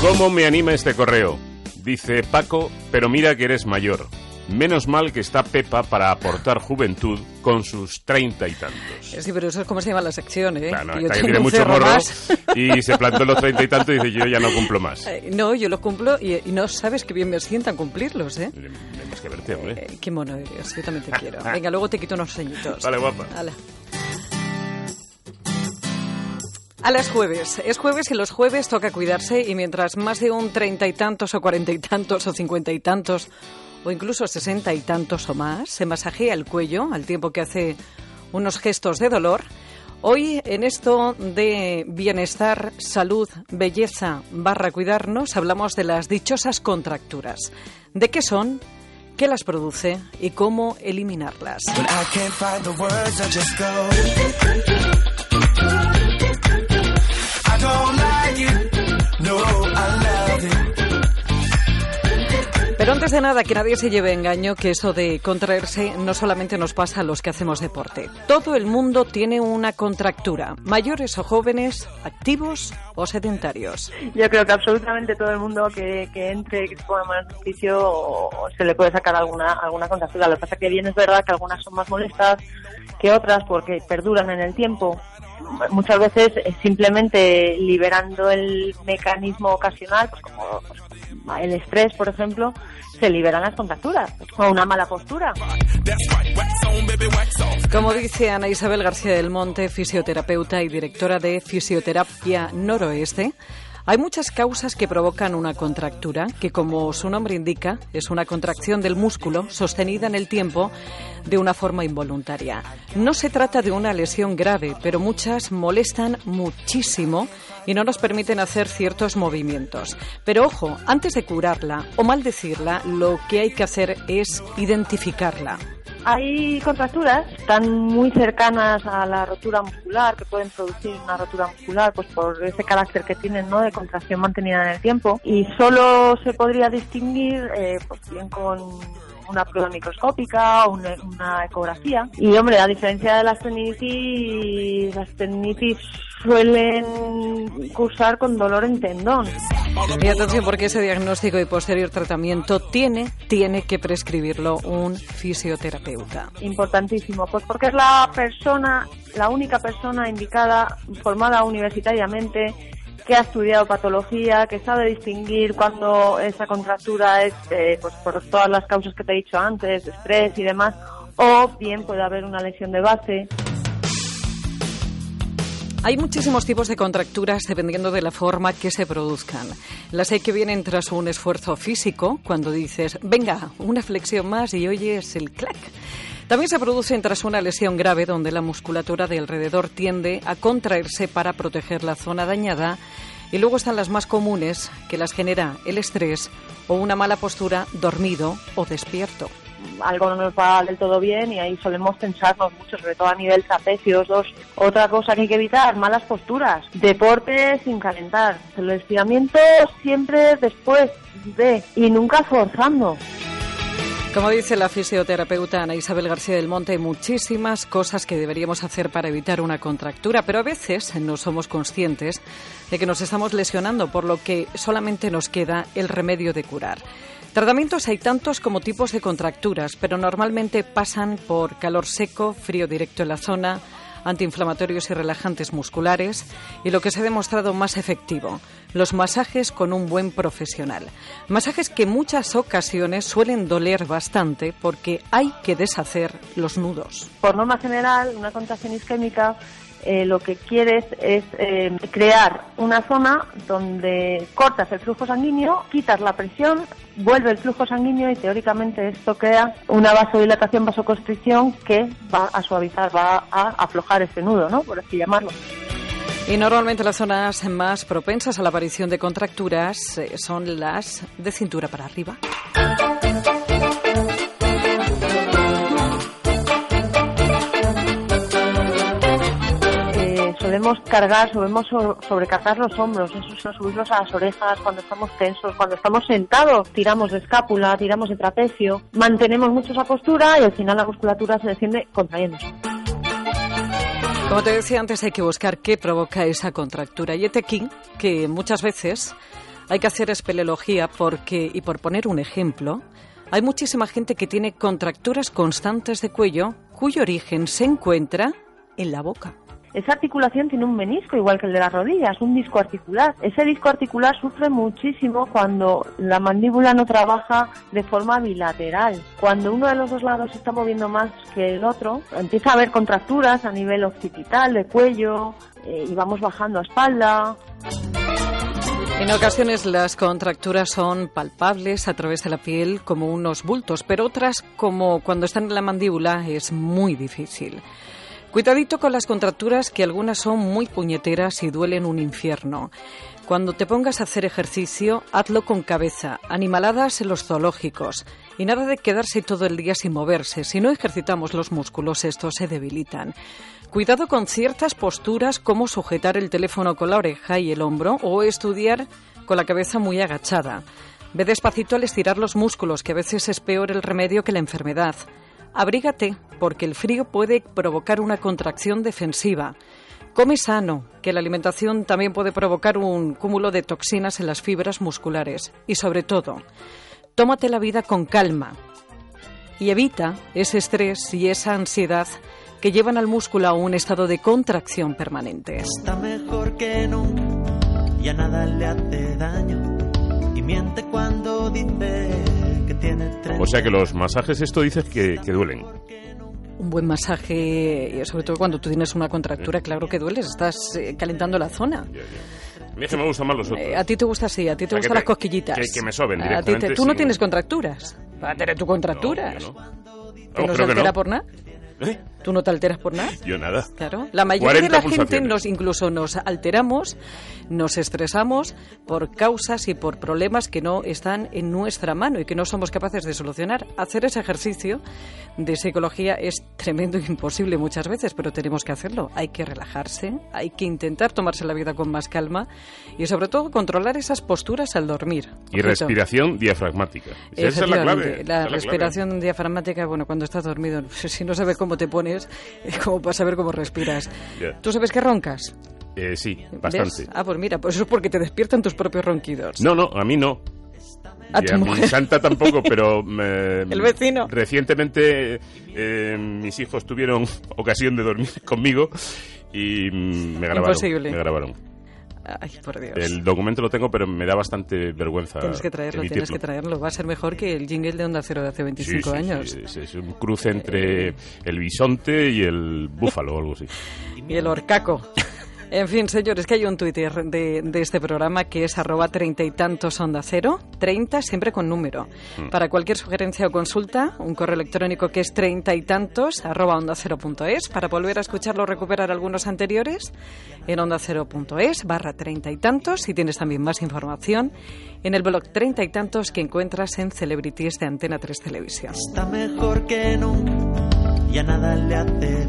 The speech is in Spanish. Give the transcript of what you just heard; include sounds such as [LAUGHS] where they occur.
¿Cómo me anima este correo? Dice Paco, pero mira que eres mayor. Menos mal que está Pepa para aportar juventud con sus treinta y tantos. Sí, pero eso es como se llama la sección, ¿eh? Claro, Que yo que tiene mucho morro más. y se plantó los treinta y tantos y dice yo ya no cumplo más. Eh, No, yo lo cumplo y, y no sabes qué bien me sientan cumplirlos, ¿eh? Tenemos que verte, hombre. Eh, Qué mono eres, yo también te quiero. Venga, luego te quito unos señitos. Vale, guapa. Hala. A las jueves. Es jueves y los jueves toca cuidarse y mientras más de un treinta y tantos o cuarenta y tantos o cincuenta y tantos o incluso sesenta y tantos o más se masajea el cuello al tiempo que hace unos gestos de dolor, hoy en esto de bienestar, salud, belleza barra cuidarnos hablamos de las dichosas contracturas. ¿De qué son? ¿Qué las produce y cómo eliminarlas? Pero antes de nada, que nadie se lleve engaño que eso de contraerse no solamente nos pasa a los que hacemos deporte. Todo el mundo tiene una contractura, mayores o jóvenes, activos o sedentarios. Yo creo que absolutamente todo el mundo que, que entre, que se ponga más ejercicio, se le puede sacar alguna, alguna contractura. Lo que pasa que bien es verdad que algunas son más molestas que otras porque perduran en el tiempo. Muchas veces simplemente liberando el mecanismo ocasional, pues como pues, el estrés, por ejemplo, se liberan las contracturas. O una mala postura. Como dice Ana Isabel García del Monte, fisioterapeuta y directora de Fisioterapia Noroeste, hay muchas causas que provocan una contractura, que como su nombre indica, es una contracción del músculo sostenida en el tiempo de una forma involuntaria. No se trata de una lesión grave, pero muchas molestan muchísimo y no nos permiten hacer ciertos movimientos. Pero ojo, antes de curarla o maldecirla, lo que hay que hacer es identificarla. Hay contracturas tan muy cercanas a la rotura muscular que pueden producir una rotura muscular pues por ese carácter que tienen no de contracción mantenida en el tiempo. Y solo se podría distinguir eh, pues bien con una prueba microscópica o una, una ecografía. Y hombre a diferencia de las tendinitis las tendinitis suelen cursar con dolor en tendón Y atención porque ese diagnóstico y posterior tratamiento tiene, tiene que prescribirlo un fisioterapeuta. Importantísimo, pues porque es la persona, la única persona indicada, formada universitariamente, que ha estudiado patología, que sabe distinguir cuando esa contractura es eh, pues por todas las causas que te he dicho antes, estrés y demás, o bien puede haber una lesión de base. Hay muchísimos tipos de contracturas dependiendo de la forma que se produzcan. Las hay que vienen tras un esfuerzo físico, cuando dices, venga, una flexión más y oyes el clac. También se producen tras una lesión grave donde la musculatura de alrededor tiende a contraerse para proteger la zona dañada. Y luego están las más comunes, que las genera el estrés o una mala postura dormido o despierto. Algo no nos va del todo bien y ahí solemos tensarnos mucho, sobre todo a nivel trapecios. Dos, otra cosa que hay que evitar, malas posturas. Deporte sin calentar. El estiramiento siempre después de y nunca forzando. Como dice la fisioterapeuta Ana Isabel García del Monte, hay muchísimas cosas que deberíamos hacer para evitar una contractura, pero a veces no somos conscientes de que nos estamos lesionando, por lo que solamente nos queda el remedio de curar. Tratamientos hay tantos como tipos de contracturas, pero normalmente pasan por calor seco, frío directo en la zona, antiinflamatorios y relajantes musculares y lo que se ha demostrado más efectivo, los masajes con un buen profesional. Masajes que en muchas ocasiones suelen doler bastante porque hay que deshacer los nudos. Por norma general, una contracción isquémica eh, lo que quieres es eh, crear una zona donde cortas el flujo sanguíneo, quitas la presión, vuelve el flujo sanguíneo y teóricamente esto crea una vasodilatación, vasoconstricción que va a suavizar, va a aflojar ese nudo, ¿no? Por así llamarlo. Y normalmente las zonas más propensas a la aparición de contracturas eh, son las de cintura para arriba. Eh, solemos cargar, solemos so- sobrecargar los hombros, eso es subirlos a las orejas cuando estamos tensos, cuando estamos sentados, tiramos de escápula, tiramos de trapecio, mantenemos mucho esa postura y al final la musculatura se desciende contrayéndose. Como te decía antes, hay que buscar qué provoca esa contractura. Y este aquí, que muchas veces Hay que hacer espeleología porque, y por poner un ejemplo, hay muchísima gente que tiene contracturas constantes de cuello cuyo origen se encuentra en la boca. Esa articulación tiene un menisco igual que el de las rodillas, un disco articular. Ese disco articular sufre muchísimo cuando la mandíbula no trabaja de forma bilateral. Cuando uno de los dos lados se está moviendo más que el otro, empieza a haber contracturas a nivel occipital, de cuello, eh, y vamos bajando a espalda. En ocasiones las contracturas son palpables a través de la piel como unos bultos, pero otras, como cuando están en la mandíbula, es muy difícil. Cuidadito con las contracturas que algunas son muy puñeteras y duelen un infierno. Cuando te pongas a hacer ejercicio, hazlo con cabeza, animaladas en los zoológicos. Y nada de quedarse todo el día sin moverse. Si no ejercitamos los músculos, estos se debilitan. Cuidado con ciertas posturas como sujetar el teléfono con la oreja y el hombro o estudiar con la cabeza muy agachada. Ve despacito al estirar los músculos, que a veces es peor el remedio que la enfermedad. Abrígate, porque el frío puede provocar una contracción defensiva. Come sano, que la alimentación también puede provocar un cúmulo de toxinas en las fibras musculares. Y sobre todo, tómate la vida con calma y evita ese estrés y esa ansiedad que llevan al músculo a un estado de contracción permanente. Está mejor que nunca, ya nada le hace daño. Y miente cuando dice sea que los masajes, esto dices que, que duelen. Un buen masaje, sobre todo cuando tú tienes una contractura, claro que dueles, estás eh, calentando la zona. A mí es que me gustan más los otros. Eh, a ti te gusta así, a ti te O sea, que gustan las cosquillitas. que- que me soben A ti te- directamente tú no sin- tienes contracturas. Para tener tu contracturas. No, no. ¿Tú No, no se que altera no. por nada? ¿Eh? ¿Tú no te alteras por nada? Yo nada. Claro, la mayoría de 40 la gente nos incluso nos alteramos, nos estresamos por causas y por problemas que no están en nuestra mano y que no somos capaces de solucionar. Hacer ese ejercicio de psicología es tremendo e imposible muchas veces, pero tenemos que hacerlo. Hay que relajarse, hay que intentar tomarse la vida con más calma y sobre todo controlar esas posturas al dormir. Y Ojito. respiración diafragmática. Esa es la clave. Esa la es clave. respiración diafragmática, bueno, cuando estás dormido, [LAUGHS] si no sabes cómo te pones, es [LAUGHS] como para saber cómo respiras. ¿Tú sabes que roncas? Eh, sí, ¿Ves? bastante. Ah, pues mira, pues eso es porque te despiertan tus propios ronquidos. No, no, a mí no. A y a mi santa tampoco, pero... me- [LAUGHS] El vecino. Recientemente eh, mis hijos tuvieron [LAUGHS] ocasión de dormir conmigo y mm, me grabaron. Imposible. Me grabaron. Ay, por Dios. El documento lo tengo, pero me da bastante vergüenza Tienes que traerlo, tienes que traerlo. Va a ser mejor que el jingle de Onda Cero de hace 25 Sí, sí, años. sí, es, es un cruce entre el bisonte y el búfalo o algo así. Y el orcaco. En fin, señores, que hay un Twitter de, de este programa que es arroba treinta y tantos onda cero, treinta siempre con número. Mm. Para cualquier sugerencia o consulta, un correo electrónico que es treinta y tantos arroba onda cero punto es. Para volver a escucharlo o recuperar algunos anteriores, en onda cero punto es barra treinta y tantos. Y tienes también más información en el blog treinta y tantos que encuentras en Celebrities de Antena 3 Televisión. Está mejor que nunca, ya nada le hace daño.